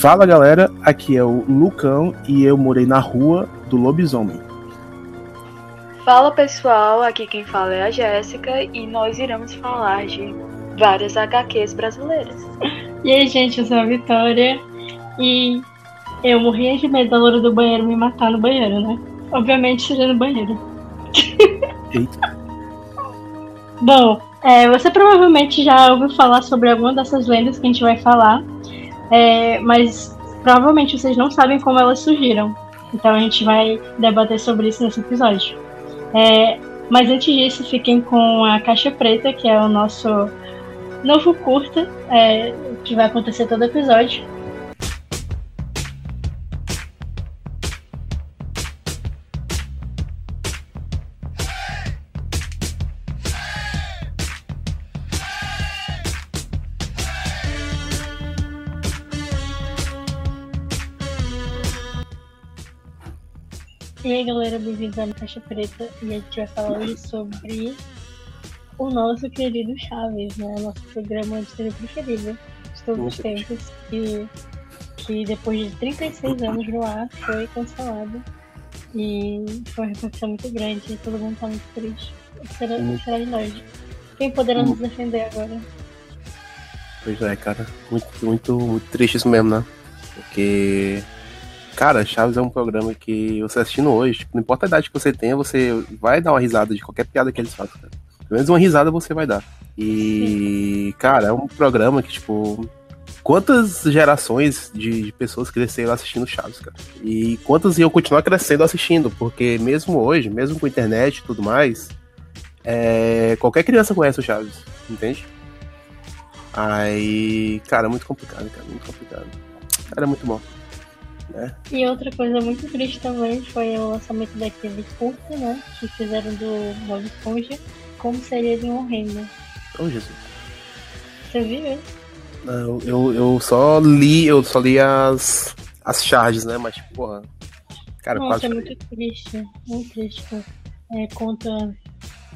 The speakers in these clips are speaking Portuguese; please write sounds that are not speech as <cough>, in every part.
Fala galera, aqui é o Lucão e eu morei na rua do lobisomem. Fala pessoal, aqui quem fala é a Jéssica e nós iremos falar de várias HQs brasileiras. E aí, gente, eu sou a Vitória e eu morria de medo da loura do banheiro me matar no banheiro, né? Obviamente seja no banheiro. Eita. Bom, é, você provavelmente já ouviu falar sobre alguma dessas lendas que a gente vai falar, é, mas provavelmente vocês não sabem como elas surgiram. Então a gente vai debater sobre isso nesse episódio. É, mas antes disso, fiquem com a Caixa Preta, que é o nosso novo curta, é, que vai acontecer todo episódio. À Caixa Preta e a gente vai falar hoje sobre o nosso querido Chaves, né? Nosso programa de série preferido de todos os tempos, que, que depois de 36 anos no ar foi cancelado. E foi uma repercussão muito grande, e todo mundo tá muito triste. Será, será de nós. Quem poderá nos defender agora? Pois é, cara. Muito, muito, muito triste isso mesmo, né? Porque. Cara, Chaves é um programa que você assistindo hoje, tipo, não importa a idade que você tenha, você vai dar uma risada de qualquer piada que eles façam, cara. Pelo menos uma risada você vai dar. E, cara, é um programa que, tipo. Quantas gerações de, pessoas cresceram assistindo Chaves, cara? E quantas iam continuar crescendo assistindo? Porque mesmo hoje, mesmo com internet e tudo mais, é, qualquer criança conhece o Chaves, entende? Aí, cara, é muito complicado, cara, muito complicado. Cara, é muito bom. Né? E outra coisa muito triste também foi o lançamento daquele curta, né? Que fizeram do Bob Esponja. Como seria de um reino. Oh, Jesus. Você viu ele? Não, eu, eu só li, eu só li as, as charges, né? Mas, tipo, porra. Cara, Nossa, quase. é muito triste. Muito triste. É, conta,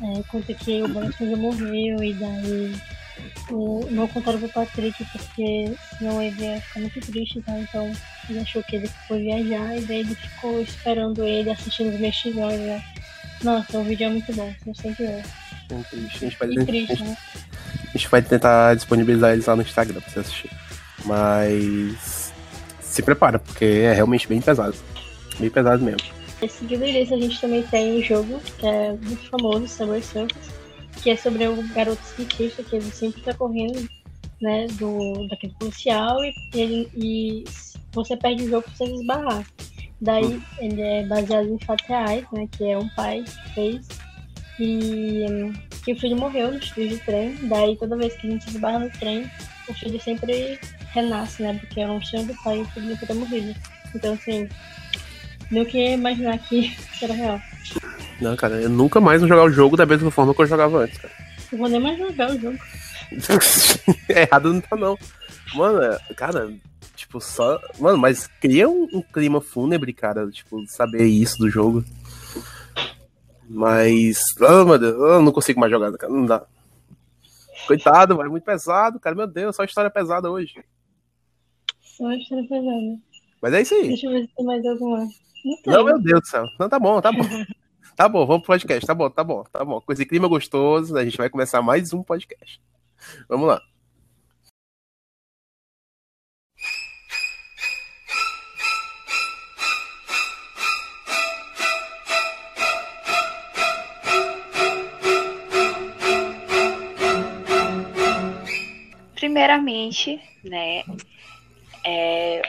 é, conta que o Bob Esponja morreu e daí o, não contaram pro Patrick porque senão ele ia ficar muito triste, tá? Então ele achou que ele foi viajar e daí ele ficou esperando ele assistindo os mexilhões, né? Nossa, o vídeo é muito bom, vocês têm que ver. triste. A gente, a, triste, gente, né? a gente vai tentar disponibilizar eles lá no Instagram pra você assistir. Mas. Se prepara, porque é realmente bem pesado. Bem pesado mesmo. E seguido disso, a gente também tem um jogo que é muito famoso, Subway Surfers, que é sobre um garoto skatista que ele sempre tá correndo, né, do, daquele policial e, ele, e você perde o jogo pra você esbarrar. Daí ele é baseado em fatos reais, né, que é um pai que fez e que o filho morreu nos trilhos de trem, daí toda vez que a gente esbarra no trem, o filho sempre renasce, né, porque é um sonho do pai e o filho nunca ter morrido. Então, assim, não que imaginar que <laughs> será real. Não, cara, eu nunca mais vou jogar o jogo da mesma forma que eu jogava antes, cara. Não vou nem mais jogar o jogo. <laughs> Errado não tá, não. Mano, é- cara, tipo, só. Mano, mas cria um, um clima fúnebre, cara, tipo, saber isso do jogo. Mas. Oh, meu Deus, eu não consigo mais jogar, cara, não dá. Coitado, vai muito pesado, cara, meu Deus, só história pesada hoje. Só história pesada. Mas é isso aí. Deixa eu ver se tem mais alguma. Não. Não, meu Deus do céu. Não, tá bom, tá bom. <laughs> Tá bom, vamos pro podcast. Tá bom, tá bom, tá bom. Com esse clima gostoso, a gente vai começar mais um podcast. Vamos lá. Primeiramente, né, é,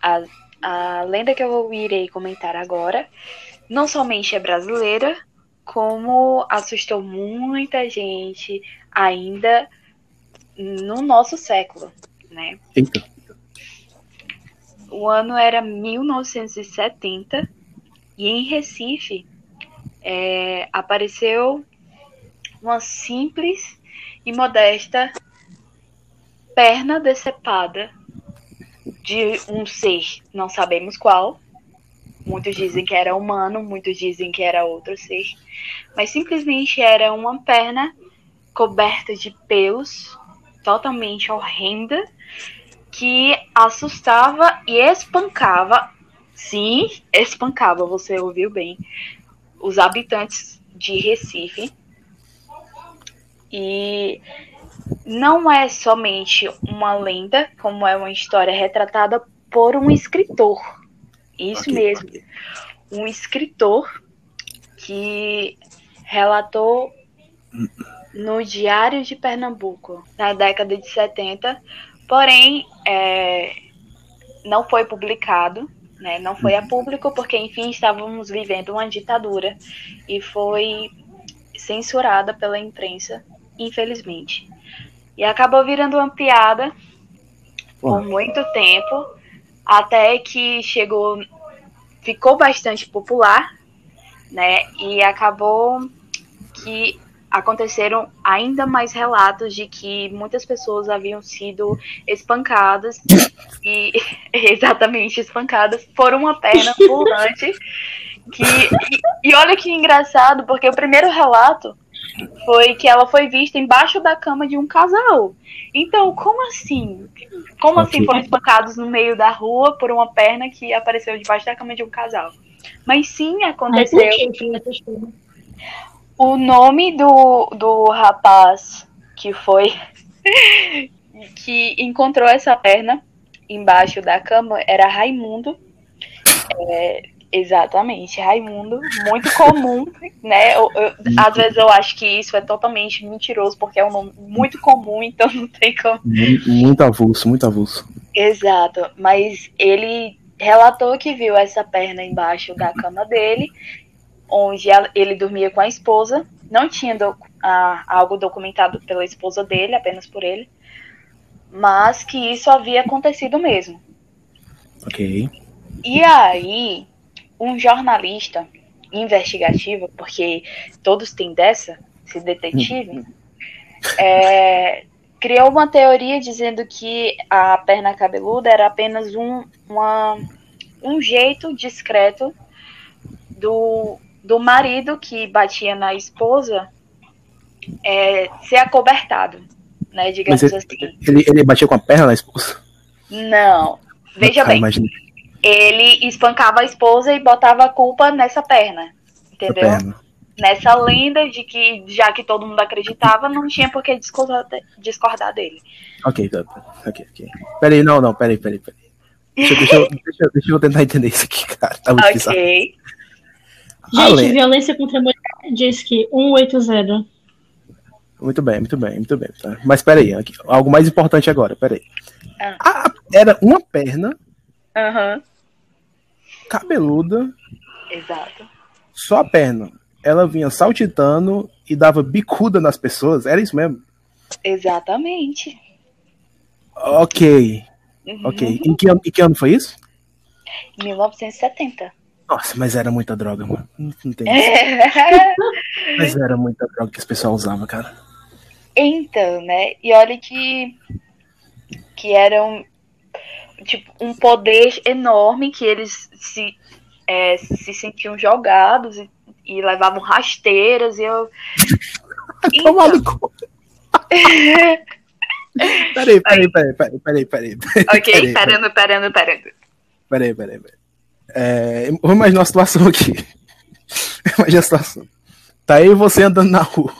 a, a lenda que eu irei comentar agora não somente é brasileira, como assustou muita gente ainda no nosso século, né? Eita. O ano era 1970 e em Recife é, apareceu uma simples e modesta perna decepada de um ser, não sabemos qual. Muitos dizem que era humano, muitos dizem que era outro ser, mas simplesmente era uma perna coberta de pelos, totalmente horrenda, que assustava e espancava, sim, espancava, você ouviu bem, os habitantes de Recife. E não é somente uma lenda, como é uma história retratada por um escritor. Isso okay, mesmo. Okay. Um escritor que relatou no Diário de Pernambuco, na década de 70, porém é, não foi publicado, né, não foi a público, porque, enfim, estávamos vivendo uma ditadura e foi censurada pela imprensa, infelizmente. E acabou virando uma piada por muito tempo, até que chegou, ficou bastante popular, né? E acabou que aconteceram ainda mais relatos de que muitas pessoas haviam sido espancadas <laughs> e <laughs> exatamente espancadas por uma perna <laughs> pulante que e, e olha que engraçado porque o primeiro relato foi que ela foi vista embaixo da cama de um casal. Então, como assim? Como okay. assim foram espancados no meio da rua por uma perna que apareceu debaixo da cama de um casal? Mas sim, aconteceu. O nome do, do rapaz que foi <laughs> que encontrou essa perna embaixo da cama era Raimundo. É, exatamente, Raimundo, muito comum, <laughs> né? Eu, eu, às vezes eu acho que isso é totalmente mentiroso, porque é um nome muito comum, <laughs> então não tem como. Muito, muito avulso, muito avulso. Exato, mas ele relatou que viu essa perna embaixo da cama dele onde ele dormia com a esposa. Não tinha do, algo documentado pela esposa dele, apenas por ele, mas que isso havia acontecido mesmo. Ok. E aí, um jornalista investigativo, porque todos têm dessa, esse detetive, é, criou uma teoria dizendo que a perna cabeluda era apenas um, uma, um jeito discreto do do marido que batia na esposa é, ser acobertado, né? Digamos ele, assim. Ele, ele batia com a perna na esposa? Não. Veja ah, bem. Imagina. Ele espancava a esposa e botava a culpa nessa perna. Entendeu? Perna. Nessa lenda de que, já que todo mundo acreditava, não tinha por que discordar, discordar dele. Ok, tá, tá. ok, ok. Peraí, não, não, peraí, peraí, peraí. Deixa, deixa, eu, <laughs> deixa, deixa, eu tentar entender isso aqui, cara. Tá muito ok. Bizarro. Gente, violência contra a mulher diz que 180. Muito bem, muito bem, muito bem. Tá? Mas peraí, aqui, algo mais importante agora, peraí. Ah. Ah, era uma perna. Uhum. Cabeluda. Exato. Só a perna. Ela vinha saltitando e dava bicuda nas pessoas. Era isso mesmo? Exatamente. Ok. Uhum. Ok. Em que, ano, em que ano foi isso? 1970. Nossa, mas era muita droga, mano. Não tem <laughs> Mas era muita droga que esse pessoal usava, cara. Então, né? E olha que que era um, tipo, um poder enorme que eles se, é, se sentiam jogados e, e levavam rasteiras e eu. <laughs> então... <laughs> peraí, peraí, peraí, peraí, peraí, peraí. Ok, parando, parando, parando. Peraí, peraí, peraí. É, vamos imaginar uma situação aqui. <laughs> Imagina a situação. Tá aí você andando na rua.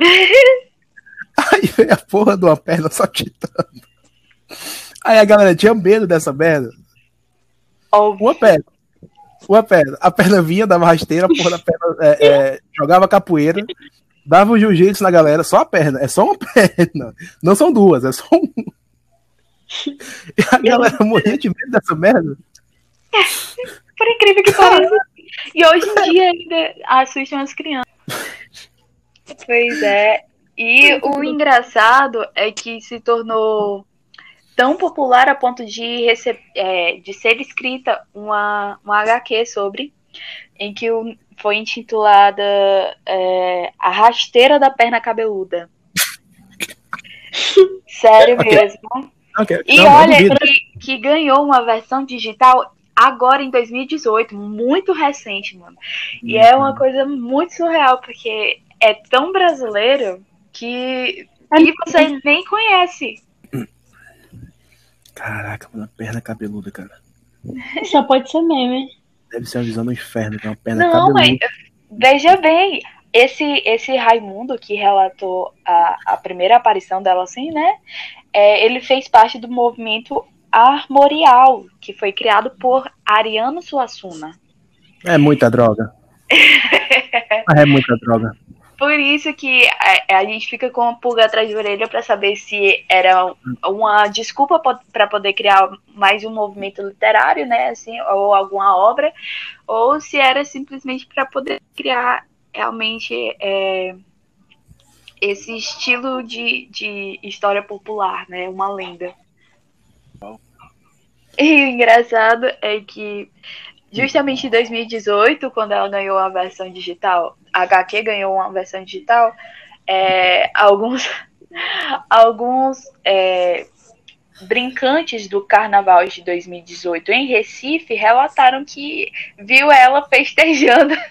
Aí vem a porra de uma perna só titando. Aí a galera tinha medo dessa merda. Uma perna. Uma perna. A perna vinha, dava rasteira, a porra da perna é, é, jogava capoeira, dava um jiu-jitsu na galera, só a perna. É só uma <laughs> perna. Não são duas, é só um. E a galera morria de medo dessa merda. Por incrível que pareça. E hoje em dia ainda assustam as crianças. Pois é. E o engraçado é que se tornou tão popular a ponto de, é, de ser escrita uma, uma HQ sobre, em que foi intitulada é, A Rasteira da Perna Cabeluda. <laughs> Sério okay. mesmo. Okay. E não, olha que, que ganhou uma versão digital agora em 2018, muito recente, mano. E uhum. é uma uhum. coisa muito surreal, porque é tão brasileiro que, é que você nem conhece. Caraca, mano, perna cabeluda, cara. <laughs> Só pode ser meme. Deve ser uma visão do inferno, que é uma perna Não, cabeluda. mas veja bem, esse, esse Raimundo que relatou a, a primeira aparição dela assim, né? É, ele fez parte do movimento Armorial, que foi criado por Ariano Suassuna. É muita droga. <laughs> É muita droga. Por isso que a, a gente fica com a pulga atrás da orelha para saber se era uma desculpa para poder criar mais um movimento literário, né, assim, ou alguma obra, ou se era simplesmente para poder criar realmente é, esse estilo de, de história popular, né, uma lenda. E o engraçado é que justamente em 2018, quando ela ganhou a versão digital, a HQ ganhou uma versão digital, é, alguns, <laughs> alguns é, brincantes do carnaval de 2018 em Recife relataram que viu ela festejando <laughs>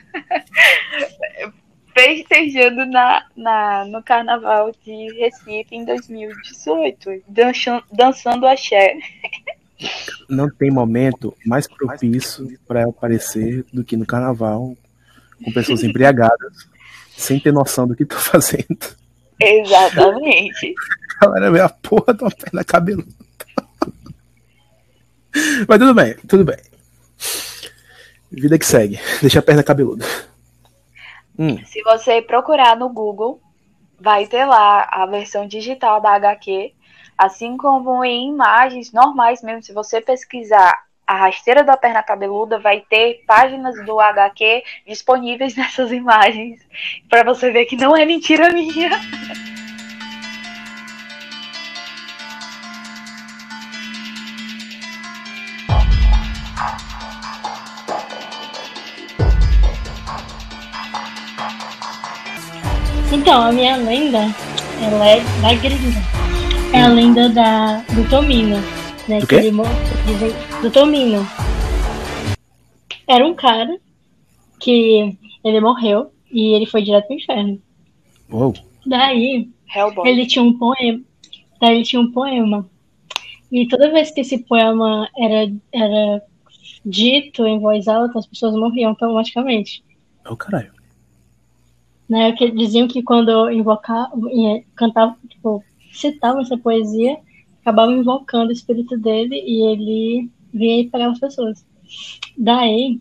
festejando na, na, no carnaval de Recife em 2018, dançando, dançando axé. Não tem momento mais propício para aparecer do que no carnaval, com pessoas <laughs> embriagadas, sem ter noção do que tô fazendo. Exatamente. <laughs> A galera vê a porra de uma perna cabeluda. <laughs> Mas tudo bem, tudo bem. Vida que segue. Deixa a perna cabeluda. Hum, Se você procurar no Google, vai ter lá a versão digital da HQ, assim como em imagens normais mesmo. Se você pesquisar a rasteira da perna cabeluda, vai ter páginas do HQ disponíveis <laughs> nessas imagens, para você ver que não é mentira minha. Então, a minha lenda, ela é da gringa. É a lenda da, do Tomino. Né, Do que quê? ele mo- dizem- do Tomino. Era um cara que ele morreu e ele foi direto pro inferno. uou. Daí, Hellboy. ele tinha um poema. Daí ele tinha um poema. E toda vez que esse poema era, era dito em voz alta, as pessoas morriam automaticamente. Ô caralho. né? Que diziam que quando invocar, eh, cantava, tipo, citavam essa poesia, acabavam invocando o espírito dele e ele vinha e pegava as pessoas. Daí,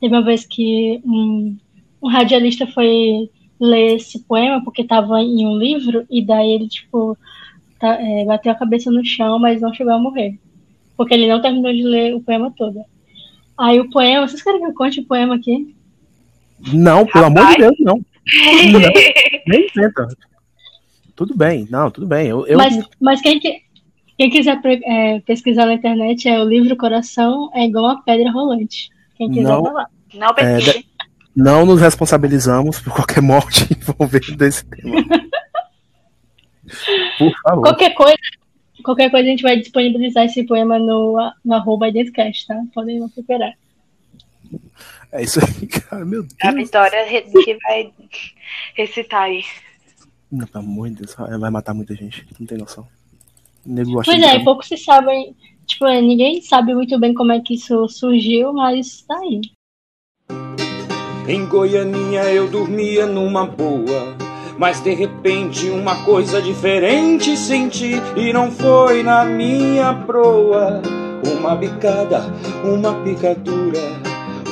teve uma vez que um, um radialista foi ler esse poema porque estava em um livro e daí ele, tipo, tá- eh, bateu a cabeça no chão, mas não chegou a morrer. Porque ele não terminou de ler o poema todo. Aí o poema, vocês querem que eu conte o poema aqui? Não, pelo amor de Rapaz. Deus, não. <laughs> Não, Nem inventa. Tudo bem, não, tudo bem. Eu, eu Mas, mas quem, que- quem quiser pre- é, pesquisar na internet é o livro Coração é igual uma pedra rolante. Quem quiser Não. lá. Não pesquise. não nos responsabilizamos por qualquer morte <laughs> envolvendo esse tema. Por favor. Qualquer coisa, qualquer coisa a gente vai disponibilizar esse poema no, no arroba Identicast, tá? Podem procurar. É isso aí, cara. Meu A Deus. Vitória re- que vai recitar aí. Não, pelo amor de Deus, vai matar muita gente. Não tem noção. Nego Pois é, ficar- pouco se sabe, tipo, ninguém sabe muito bem como é que isso surgiu, mas tá aí. Em Goianinha eu dormia numa boa. Mas de repente uma coisa diferente senti e não foi na minha proa. Uma bicada, uma picadura,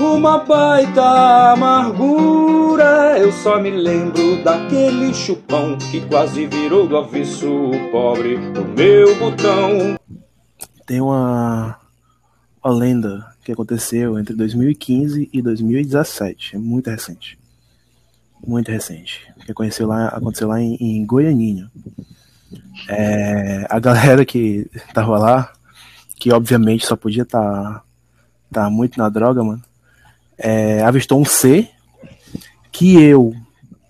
uma baita amargura. Eu só me lembro daquele chupão que quase virou do avesso o pobre do meu botão. Tem uma, uma lenda que aconteceu entre 2015 e 2017. É muito recente. Muito recente. Que aconteceu lá, aconteceu lá em, em Goianinha. É, a <laughs> galera que tava lá, que obviamente só podia estar tá, muito na droga, mano, é, avistou um C que eu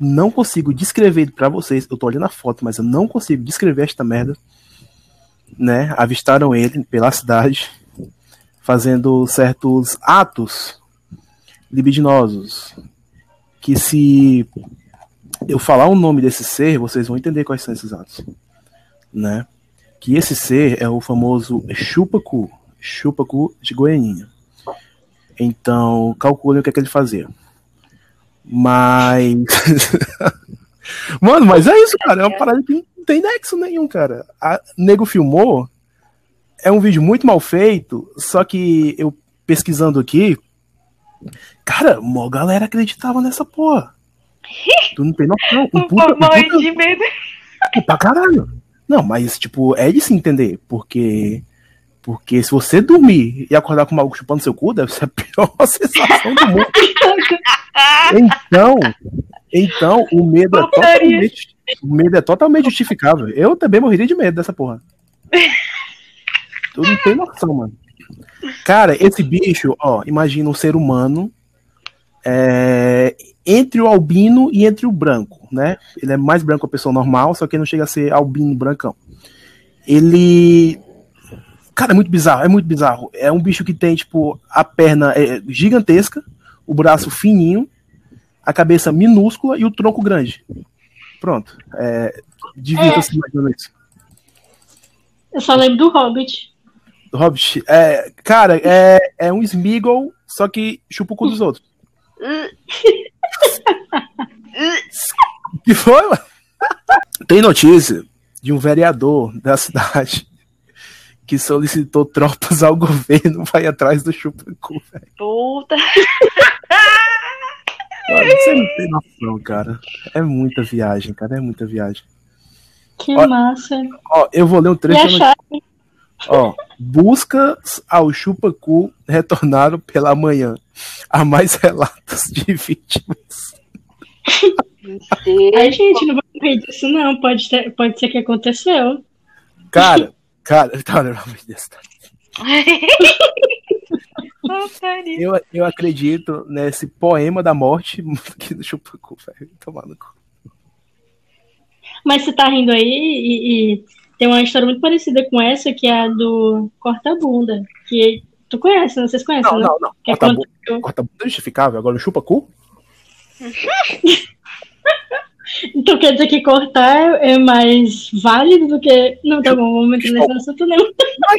não consigo descrever pra vocês. Eu tô olhando a foto, mas eu não consigo descrever esta merda né, avistaram ele pela cidade fazendo certos atos libidinosos que se eu falar o nome desse ser, vocês vão entender quais são esses atos, né? que esse ser é o famoso chupacu, chupacu de Goianinha. Então, calculem o que é que ele fazia. Mas. <laughs> Mano, mas é isso, cara. É uma parada que não tem nexo nenhum, cara. A Nego filmou. É um vídeo muito mal feito, só que eu pesquisando aqui. Cara, mó galera acreditava nessa porra. <laughs> Tu não tem noção. Um puta, um puta, de medo. pra caralho. Não, mas, tipo, é de se entender, porque. Porque se você dormir e acordar com algo chupando seu cu, deve ser a pior <laughs> sensação do mundo. Então, então o medo é totalmente, o medo é totalmente justificável. Eu também morreria de medo dessa porra. Tu não tem noção, mano. Cara, esse bicho, ó, imagina um ser humano é, entre o albino e entre o branco, né? Ele é mais branco que a pessoa normal, só que ele não chega a ser albino brancão. Ele. Cara, é muito bizarro, é muito bizarro. É um bicho que tem, tipo, a perna é gigantesca, o braço fininho, a cabeça minúscula e o tronco grande. Pronto. É, Divirta-se imaginando isso. Eu só lembro do Hobbit. Do Hobbit. É, cara, é, é um Smeagol, só que chupa o cu dos outros. <laughs> que foi, mano? Tem notícia de um vereador da cidade que solicitou tropas ao <laughs> governo vai atrás do chupacu, velho. Puta. Mano, você não tem noção, cara. É muita viagem, cara. É muita viagem. Que Ó, massa. Ó, eu vou ler um trecho. Ó, buscas ao chupacu retornaram pela manhã. Há mais relatos de vítimas. Ai, gente, não vai morrer disso, não. Pode, ter, pode ser que aconteceu. Cara, cara, <laughs> tá, pelo amor de Deus, eu, eu acredito nesse poema da morte <laughs> que do chupacu, velho. Tomar no cu. Mas você tá rindo aí e, e tem uma história muito parecida com essa, que é a do Corta-Bunda. Que tu conhece, né? Vocês conhecem, Não, né? não, não. É Corta quando- corta é justificável. Agora o chupacu? <laughs> Então quer dizer que cortar é mais válido do que. Não, tá bom, vamos entrar nesse assunto, não.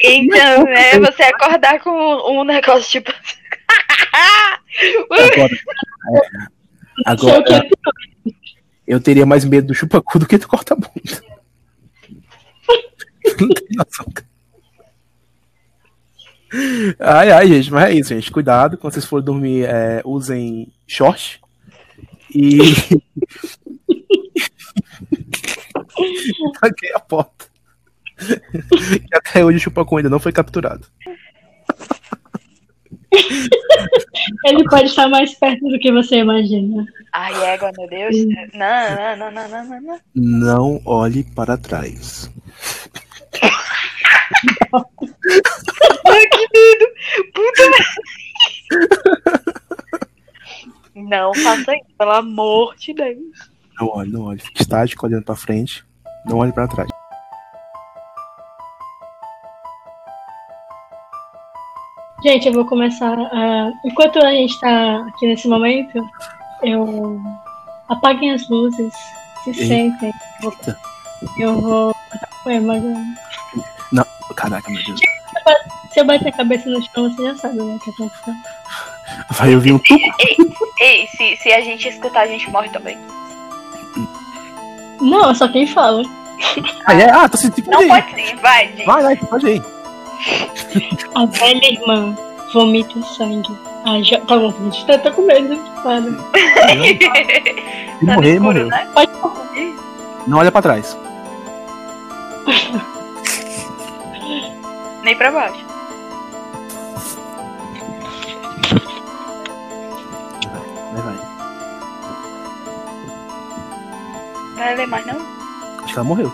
Então, é você acordar com um negócio tipo. Agora, é, o que é agora eu teria mais medo do chupacu do que do corta-bunda. Ai, ai, gente, mas é isso, gente. Cuidado, quando vocês forem dormir, é, usem short. E. <laughs> Tranquei a porta. E até hoje o chupacu ainda não foi capturado. Ele pode estar mais perto do que você imagina. Ai, égua, meu Deus. Não, não, não, não, não, não, não. Não olhe para trás. Ai, que medo. Puta Não faça isso, pelo amor de Deus. Não olhe, não olhe. Fique estático, olhando para frente. Não olhe para trás. Gente, eu vou começar a. Enquanto a gente tá aqui nesse momento, eu. Apaguem as luzes, se Eita. sentem. Eu vou- cantar um poema agora. Caraca, meu Deus. Se eu bater a cabeça no chão, você já sabe né, o que aconteceu. Vai ouvir um tuco. Ei, se, se a gente escutar, a gente morre também. Não, só quem fala. Ah, é? Ah, tô sentindo. Não Pode pode ser, vai, gente. Vai, vai, pode ir. A velha irmã vomita sangue. Ah, já. Tá bom, a gente tá, tá com medo. Se Tá morrer, escuro, morreu. né? Pode Não olha pra trás. <laughs> Nem pra baixo. Vai ler mais, não? Acho que ela morreu.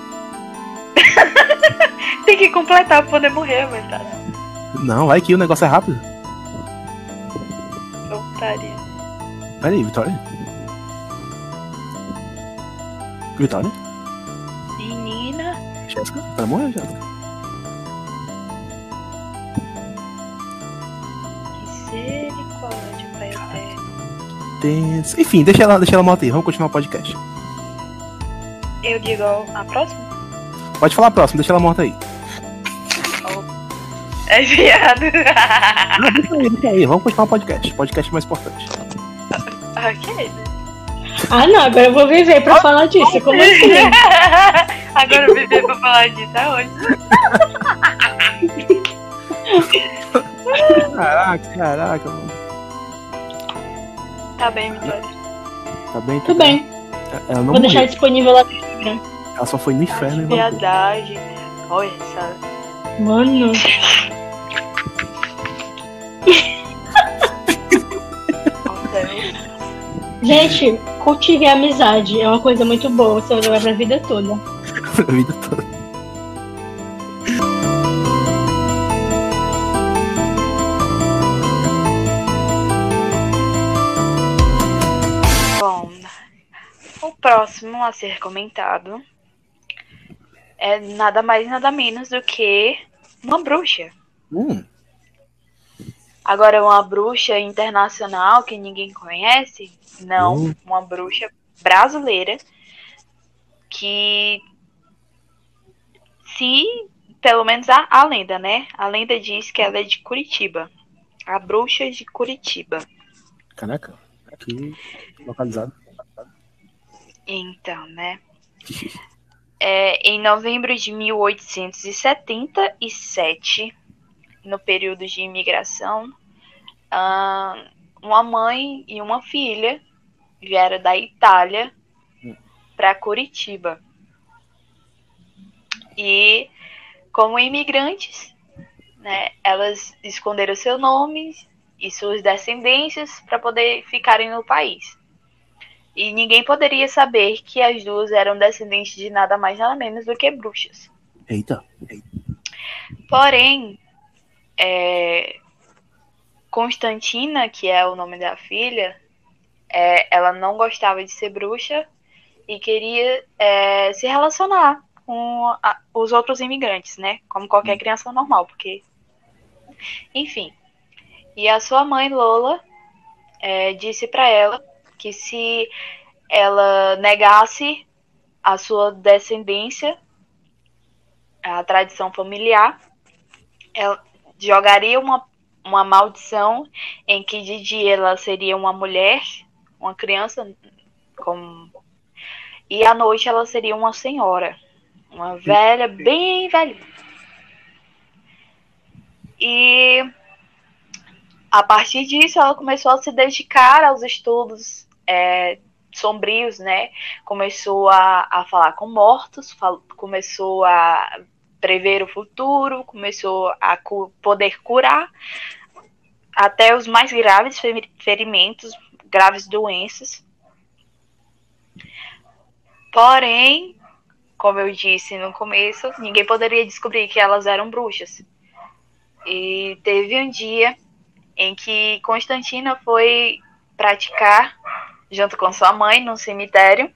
<laughs> Tem que completar pra poder morrer, mas tá. Não, vai que o negócio é rápido. Putaria. Pera aí, Vitória. Vitória? Menina. Jéssica? Ela morreu, Jéssica. Misericórdia, pai eterno. Enfim, deixa ela, deixa ela morta aí. Vamos continuar o podcast. Eu digo a próxima? Pode falar a próxima, deixa ela morta aí. É viado. <laughs> Ah, deixa aí, deixa aí. Vamos continuar o podcast. Podcast mais importante. ok. Ah, não, agora eu vou viver pra falar disso. Como assim? <laughs> Agora eu viver pra falar disso aonde? <laughs> Caraca, caraca, mano. Tá bem, Vitória. Tá bem? Tá Tudo bem. Ela não Vou deixar disponível lá Ela só foi no inferno e voltou. Viadagem. Olha essa. Mano. <laughs> Gente, cultive a amizade. É uma coisa muito boa. Você vai levar pra vida toda. <laughs> a vida toda. Próximo a ser comentado é nada mais nada menos do que uma bruxa. Hum, Agora, uma bruxa internacional que ninguém conhece? Não, Hum. uma bruxa brasileira que se, pelo menos a, a lenda, né? A lenda diz que ela é de Curitiba. A bruxa de Curitiba. caraca. Aqui localizado. Então, né? É, em novembro de 1877, no período de imigração, uma mãe e uma filha vieram da Itália para Curitiba. E, como imigrantes, né, elas esconderam seu nome e suas descendências para poder ficarem no país. E ninguém poderia saber que as duas eram descendentes de nada mais nada menos do que bruxas. Eita. Porém, é, Constantina, que é o nome da filha, é, ela não gostava de ser bruxa e queria é, se relacionar com a- os outros imigrantes, né? Como qualquer criança normal, porque. Enfim. E a sua mãe, Lola, é, disse para ela que se ela negasse a sua descendência, a tradição familiar, ela jogaria uma, uma maldição em que de dia ela seria uma mulher, uma criança, com... e à noite ela seria uma senhora, uma velha, bem velha. E a partir disso ela começou a se dedicar aos estudos é, sombrios, né? Começou a, a falar com mortos, fal- começou a prever o futuro, começou a cu- poder curar até os mais graves feri- ferimentos, graves doenças. Porém, como eu disse no começo, ninguém poderia descobrir que elas eram bruxas. E teve um dia em que Constantina foi praticar junto com sua mãe no cemitério.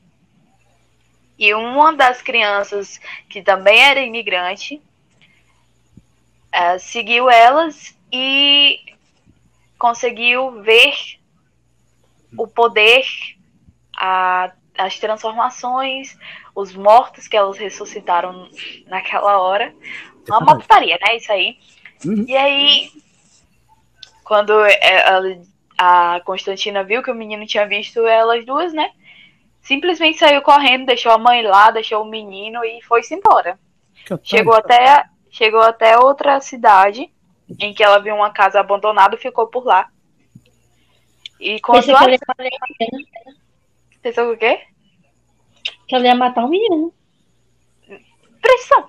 E uma das crianças, que também era imigrante, eh, seguiu elas e conseguiu ver o poder, a- as transformações, os mortos que elas ressuscitaram naquela hora. Uma putaria, né? Isso aí. Uhum. E aí, quando ela- a Constantina viu que o menino tinha visto elas duas, né? Simplesmente saiu correndo, deixou a mãe lá, deixou o menino e foi-se embora. Que. Chegou até, chegou até outra cidade em que ela viu uma casa abandonada e ficou por lá. E quando Pensei que ela, menino, Pensou o quê? que ela ia matar o menino. Pressão.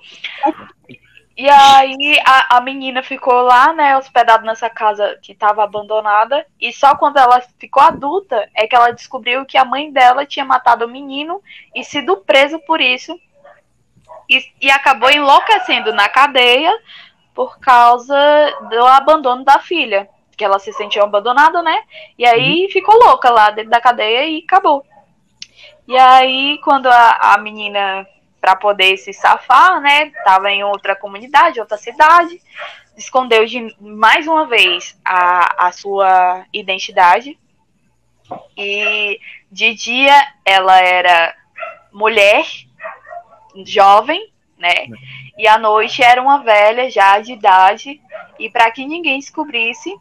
E aí a, a menina ficou lá, né, hospedada nessa casa que estava abandonada. E só quando ela ficou adulta é que ela descobriu que a mãe dela tinha matado o menino e sido preso por isso. E, e acabou enlouquecendo na cadeia por causa do abandono da filha. Que ela se sentiu abandonada, né? E aí ficou louca lá dentro da cadeia e acabou. E aí, quando a, a menina para poder se safar, né? Tava em outra comunidade, outra cidade, escondeu de mais uma vez a, a sua identidade. E de dia ela era mulher, jovem, né? E a noite era uma velha já de idade e para que ninguém descobrisse,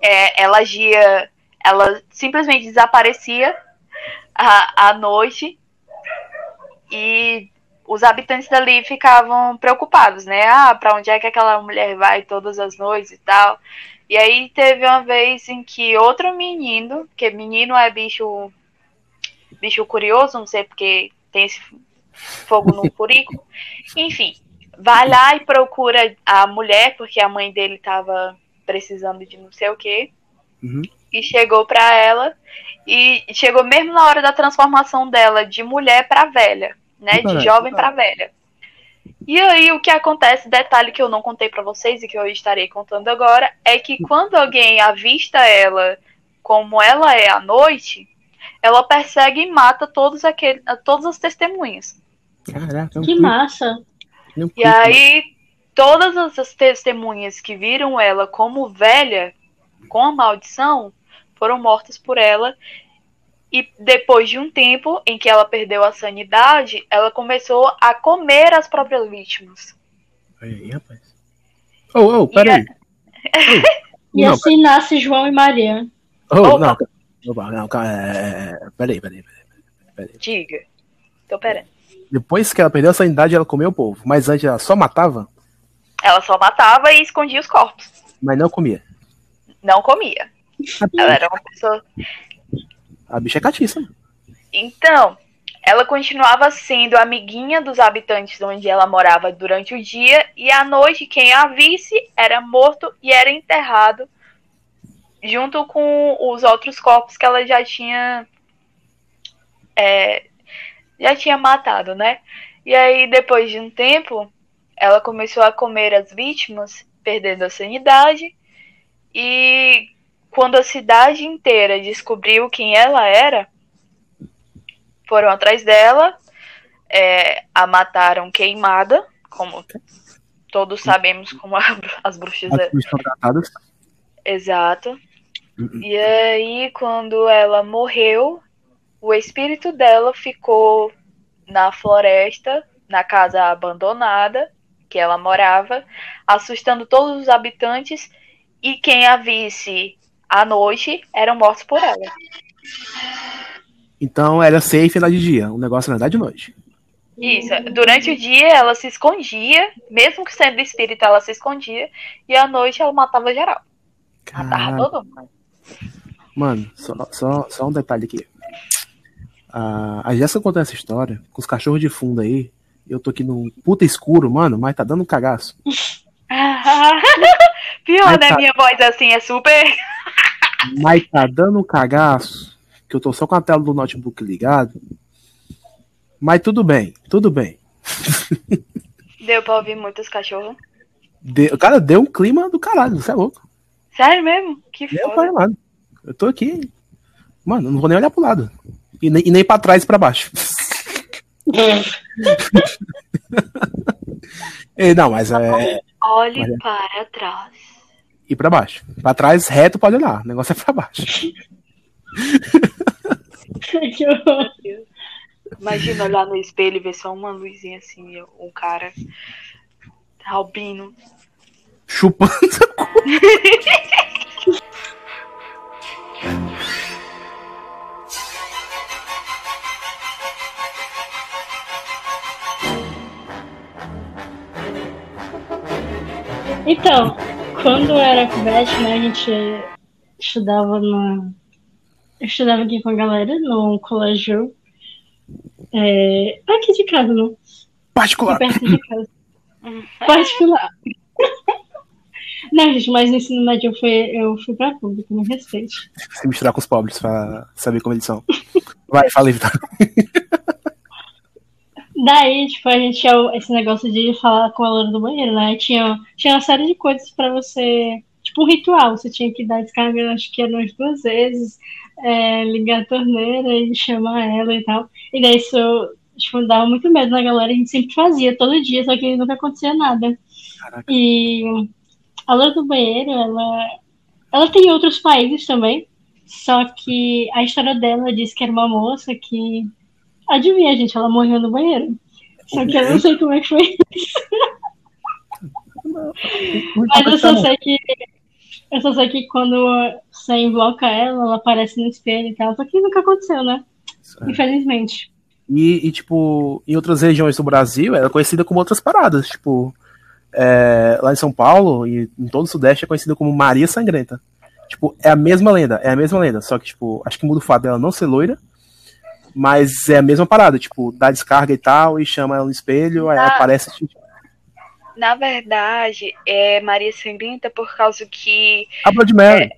é, ela agia, ela simplesmente desaparecia à, à noite e os habitantes dali ficavam preocupados, né? Ah, para onde é que aquela mulher vai todas as noites e tal. E aí teve uma vez em que outro menino, que menino é bicho bicho curioso, não sei porque tem esse fogo no <laughs> furico. Enfim, vai lá e procura a mulher, porque a mãe dele tava precisando de não sei o quê. Uhum. E chegou pra ela. E chegou mesmo na hora da transformação dela de mulher pra velha, né? De jovem pra velha. E aí o que acontece, detalhe que eu não contei para vocês e que eu estarei contando agora, é que quando alguém avista ela como ela é à noite, ela persegue e mata todos aquele, todas as testemunhas. Caraca, é Que massa. é E aí todas as testemunhas que viram ela como velha, com a maldição, foram mortas por ela. E depois de um tempo em que ela perdeu a sanidade, ela começou a comer as próprias vítimas. Aí, rapaz. Ô, ô, peraí. E Não, assim nasce João e Maria. Ô, Opa. não, opa, não, calma, é, é, é, peraí, peraí, peraí. Diga. Tô esperando. Depois que ela perdeu a sanidade, ela comeu o povo. Mas antes ela só matava, Ela só matava e escondia os corpos. mas não comia. Não comia. Ela era uma pessoa. A bicha é catiça. Então, ela continuava sendo amiguinha dos habitantes onde ela morava durante o dia e à noite quem a visse era morto e era enterrado junto com os outros corpos que ela já tinha é, já tinha matado, né? E aí depois de um tempo ela começou a comer as vítimas, perdendo a sanidade e quando a cidade inteira descobriu quem ela era foram atrás dela, é, a mataram queimada, como todos sabemos como <laughs> a- as bruxas As é. bichas estão tratadas. Exato. Uhum. E aí, quando ela morreu, o espírito dela ficou na floresta, na casa abandonada que ela morava, assustando todos os habitantes e quem a visse à noite eram mortos por ela. Então era safe lá de dia. O negócio era de noite. Isso. Durante o dia ela se escondia, mesmo que sendo espírita, ela se escondia, e à noite ela matava geral. Matava Caralho. todo mundo. Mano, só, só, só um detalhe aqui. A, a Jéssica contando essa história, com os cachorros de fundo aí. Eu tô aqui no puta escuro, mano, mas tá dando um cagaço. <laughs> Pior, né? tá. Minha voz assim é super. Mas tá dando um cagaço. Que eu tô só com a tela do notebook ligado. Mas tudo bem, tudo bem. Deu pra ouvir muitos cachorros. Deu- cara, deu um clima do caralho, você é louco. Sério mesmo? Que Eu, foda. mano, eu tô aqui. Mano, não vou nem olhar pro lado. E nem, e nem pra trás e pra baixo. <laughs> <laughs> É, não, mas é. Olhe Olha. para trás. E pra baixo. Pra trás, reto, pode olhar. O negócio é pra baixo. que <laughs> horror. Imagina olhar no espelho e ver só uma luzinha assim, um cara albino. Chupando. Então, quando eu era pivete, né, a gente estudava na. Eu estudava aqui com a galera no colégio. É, aqui de casa, não. Aqui Particular. perto de casa. Particular. <laughs> Não, gente, mas no ensino médio eu fui, eu fui pra público, me respeite. Se misturar com os pobres pra saber como eles são. Vai, fala aí, Vitor. <laughs> Daí, tipo, a gente tinha esse negócio de falar com a loura do banheiro, né? Tinha, tinha uma série de coisas pra você. Tipo, um ritual. Você tinha que dar descarga, acho que eram umas duas vezes, é, ligar a torneira e chamar ela e tal. E daí isso, tipo, dava muito medo na galera. A gente sempre fazia, todo dia, só que nunca acontecia nada. Caraca. E a loura do banheiro, ela, ela tem em outros países também. Só que a história dela diz que era uma moça que. Adivinha, gente, ela morreu no banheiro. Só que eu não sei como é que foi isso. Mas eu só sei que. Eu só sei que quando você invoca ela, ela aparece no espelho e tal. Só que nunca aconteceu, né? É. Infelizmente. E, e, tipo, em outras regiões do Brasil, ela é conhecida como outras paradas. Tipo, é, lá em São Paulo e em todo o Sudeste é conhecida como Maria Sangrenta. Tipo, é a mesma lenda, é a mesma lenda. Só que, tipo, acho que muda o fato dela não ser loira. Mas é a mesma parada, tipo, dá descarga e tal, e chama ela no espelho, aí ela aparece. Na verdade, é Maria Sangrenta por causa que a Blood Mary.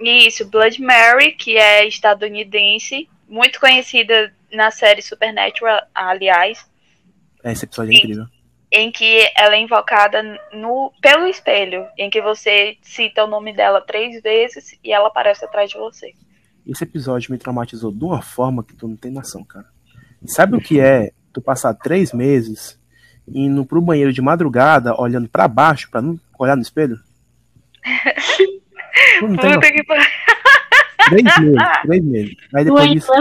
Isso, Blood Mary, que é estadunidense, muito conhecida na série Supernatural, aliás, É, esse episódio é incrível. em que ela é invocada no, pelo espelho, em que você cita o nome dela três vezes e ela aparece atrás de você. Esse episódio me traumatizou de uma forma que tu não tem noção, cara. Sabe o que é tu passar três meses indo pro banheiro de madrugada, olhando pra baixo, pra não olhar no espelho? Tu não <laughs> tem noção. Puta que pariu. <laughs> Três meses, três meses. Aí depois, Doente disso,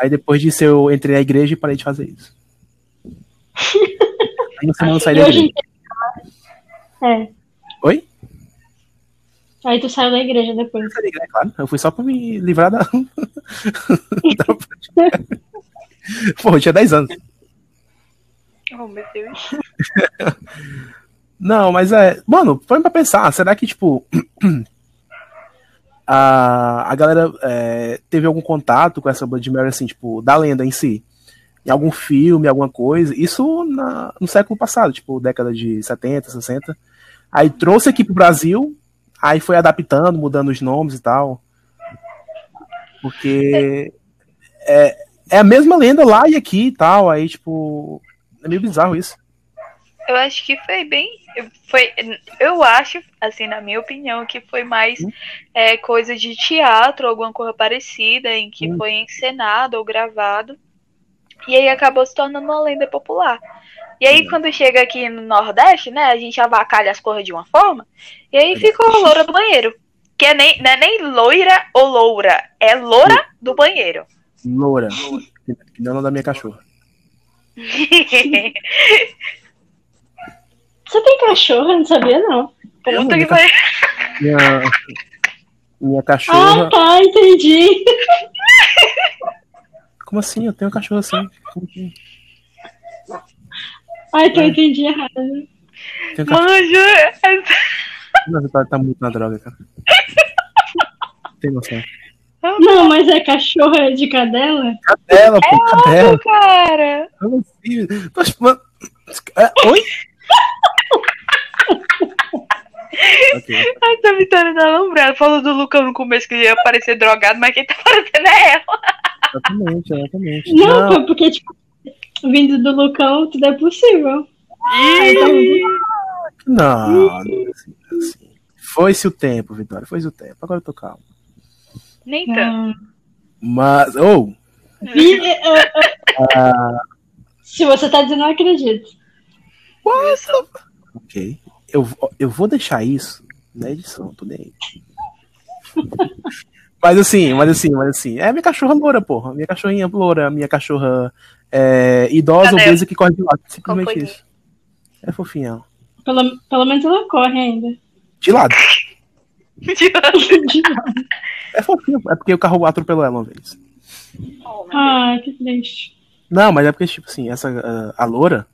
aí depois disso eu entrei na igreja e parei de fazer isso. <laughs> Aí uma semana eu saí E da igreja. dia. É. Oi? Aí tu saiu da igreja depois. Eu saí igreja, claro. Eu fui só pra me livrar da. <laughs> da- <laughs> Pô, eu tinha 10 anos. Oh, meu Deus. Não, mas é. Mano, põe pra pensar, será que, tipo. <clears throat> a, a galera é, teve algum contato com essa Blood Mary, assim, tipo, da lenda em si? Em algum filme, alguma coisa? Isso na- no século passado, tipo, década de 70, 60. Aí trouxe aqui pro Brasil, aí foi adaptando, mudando os nomes e tal. Porque. É, é a mesma lenda lá e aqui e tal, aí, tipo. É meio bizarro isso. Eu acho que foi bem. Foi, eu acho, assim, na minha opinião, que foi mais Hum. é, coisa de teatro, alguma coisa parecida, em que Hum. foi encenado ou gravado. E aí acabou se tornando uma lenda popular. E aí, Hum. quando chega aqui no Nordeste, né, a gente avacalha as coisas de uma forma, e aí ficou a loura do banheiro. Que é nem, não é nem loira ou loura, é loura do banheiro. Loura. Que que nem o nome da minha cachorra. <laughs> Você tem cachorro? Eu não sabia, não. Puta que pariu. minha, minha Ah, cachorra. tá, entendi. Como assim? Eu tenho um cachorro assim. Como assim? Ai, então É. eu entendi errado. Tenho um cachorro. Manjo, Não, Você tá, tá muito na droga, cara. Tem noção. Não, mas é cachorra de cadela? Cadela, pô, cadela. cara. Como assim? Tô chamando- É, Oi? ok, Ai, tá me dando alumbrado. Falou do Lucão no começo que ia parecer drogado, mas quem tá parecendo é ela. exatamente, exatamente. Não, Não, foi porque, tipo, vindo do Lucão, tudo é possível. Aí tá não, não é assim, não é assim. Foi-se o tempo, Vitória, foi-se o tempo. Agora eu tô calmo. Nem tanto. Ah, Mas, ou, eh, eh, Se você tá dizendo, eu acredito. ok. Eu, eu vou deixar isso na edição, tô nem. <laughs> Mas assim, mas assim, mas assim, é minha cachorra loura, porra. Minha cachorrinha loura, minha cachorra é, idosa, Cadê? obesa que corre de lado. Simplesmente foi? isso. É fofinha. Pelo, pelo menos ela corre ainda. De lado. É fofinho. É porque o carro atropelou ela uma vez. Oh. Ai, que triste. Não, mas é porque, tipo assim, essa, a, a loura,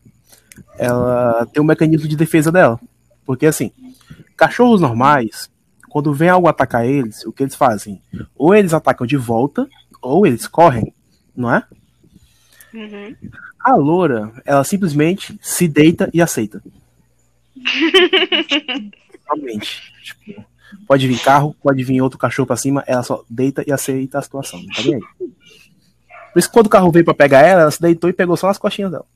ela tem um mecanismo de defesa dela. Porque, assim, cachorros normais, quando vem algo atacar eles, o que eles fazem? Ou eles atacam de volta, ou eles correm, não é? Uhum. A loura, ela simplesmente se deita e aceita. <laughs> Realmente. Tipo, pode vir carro, pode vir outro cachorro pra cima, ela só deita e aceita a situação. Não tá aí. Por isso que quando o carro veio pra pegar ela, ela se deitou e pegou só nas costinhas dela.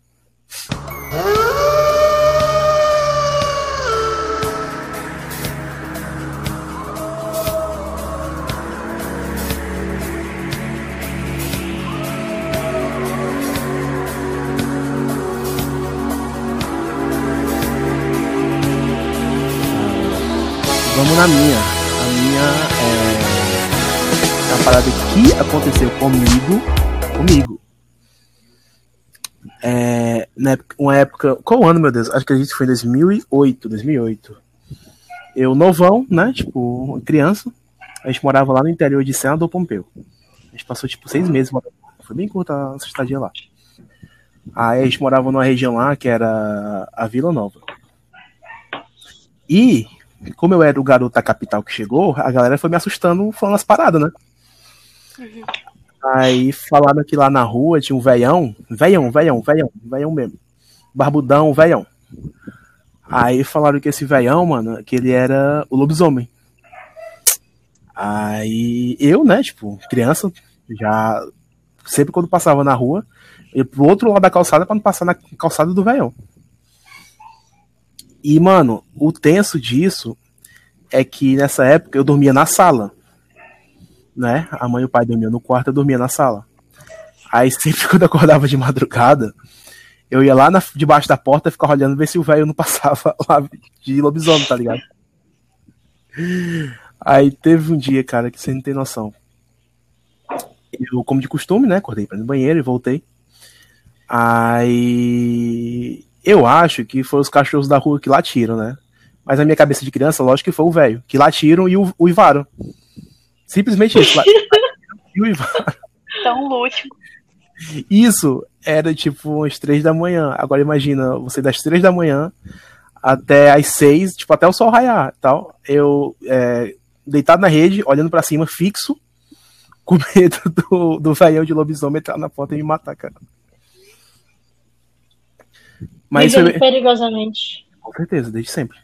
Na minha. A minha é. A parada que aconteceu comigo. Comigo. É, Na época, uma época. Qual ano, meu Deus? Acho que a gente foi em 2008. 2008. Eu, novão, né? Tipo, criança. A gente morava lá no interior de Senador Pompeu. A gente passou, tipo, seis meses morando. Foi bem curta a nossa estadia lá. Aí a gente morava numa região lá que era a Vila Nova. E, como eu era o garoto da capital que chegou, a galera foi me assustando falando as paradas, né? Uhum. Aí falaram que lá na rua tinha um veião, veião, veião, veião, veião mesmo. Barbudão, veião. Aí falaram que esse veião, mano, que ele era o lobisomem. Aí eu, né, tipo, criança, já sempre quando passava na rua, ia pro outro lado da calçada para não passar na calçada do veião. E, mano, o tenso disso é que nessa época eu dormia na sala né? A mãe e o pai dormiam no quarto, eu dormia na sala. Aí <laughs> sempre quando eu acordava de madrugada, eu ia lá na, debaixo da porta e ficava olhando ver se o velho não passava <laughs> lá de lobisomem, tá ligado? Aí teve um dia, cara, que você não tem noção. Eu, como de costume, né? Acordei para ir no banheiro e voltei. Aí eu acho que foi os cachorros da rua que latiram, né? Mas na minha cabeça de criança, lógico que foi o velho, que latiram e o, Ivaro. Simplesmente isso. <laughs> e o Ivar. Tão lúdico. Isso era tipo às três da manhã. Agora imagina, você das três da manhã até às seis, tipo, até o sol raiar tal. Eu é, deitado na rede, olhando para cima, fixo, com medo <laughs> do, do velhão de lobisomem entrar na porta e me matar, cara. Mas foi... perigosamente. Com certeza, desde sempre.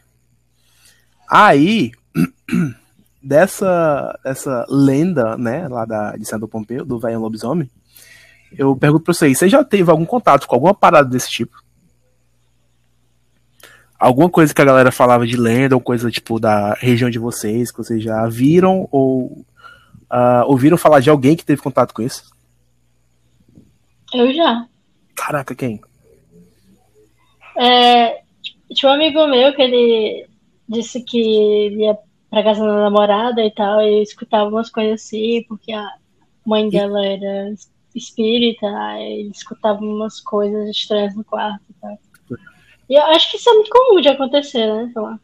Aí <clears throat> dessa, dessa lenda, né, lá da, de Santo Pompeu, do velho lobisomem, eu pergunto pra vocês, você já teve algum contato com alguma parada desse tipo? Alguma coisa que a galera falava de lenda, ou coisa tipo da região de vocês, que vocês já viram ou uh, ouviram falar de alguém que teve contato com isso? Eu já. Caraca, quem? É, tinha um amigo meu que ele disse que ia pra casa da namorada e tal, e escutava umas coisas assim, porque a mãe dela era espírita, e escutava umas coisas estranhas no quarto e tal. E eu acho que isso é muito comum de acontecer, né? Sei lá.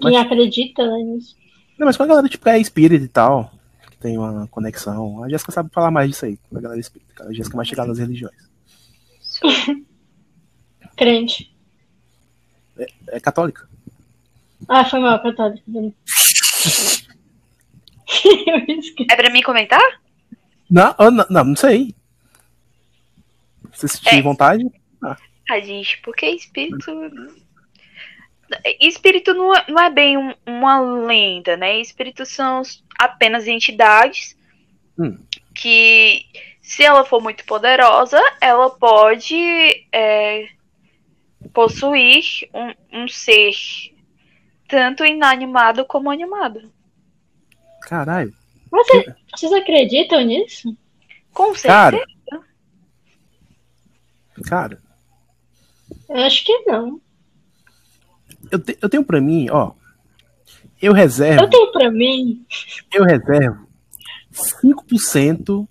Quem mas... acredita né, nisso. Não, mas quando a galera tipo, é espírita e tal, que tem uma conexão, a Jéssica sabe falar mais disso aí, a galera espírita, cara. A Jéssica é mais chegada nas religiões. <laughs> Crente. É, é católica. Ah, foi mal, católica. <laughs> é pra mim comentar? Não, não, não, não sei. Se você tiver é. vontade. Ah. ah, gente, porque espírito. Espírito não é, não é bem um, uma lenda, né? Espíritos são apenas entidades hum. que, se ela for muito poderosa, ela pode é, possuir um, um ser tanto inanimado como animado. Caralho. Você, vocês acreditam nisso? Com certeza. Cara, cara. Eu acho que não. Eu, te, eu tenho pra mim, ó. Eu reservo. Eu tenho pra mim. Eu reservo 5%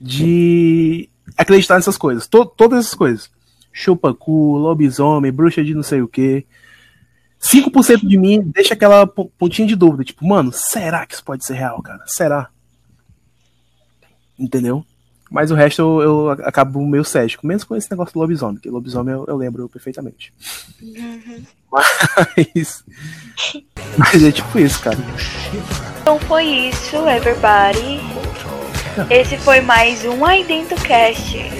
de acreditar nessas coisas. To, todas essas coisas. Chupacu, lobisomem, bruxa de não sei o que. 5% de mim deixa aquela pontinha de dúvida, tipo, mano, será que isso pode ser real, cara? Será? Entendeu? Mas o resto eu, eu acabo meio cético, mesmo com esse negócio do lobisomem, que lobisomem eu, eu lembro perfeitamente. Uhum. Mas. Mas é tipo isso, cara. Então foi isso, everybody. Esse foi mais um Aidento Cast.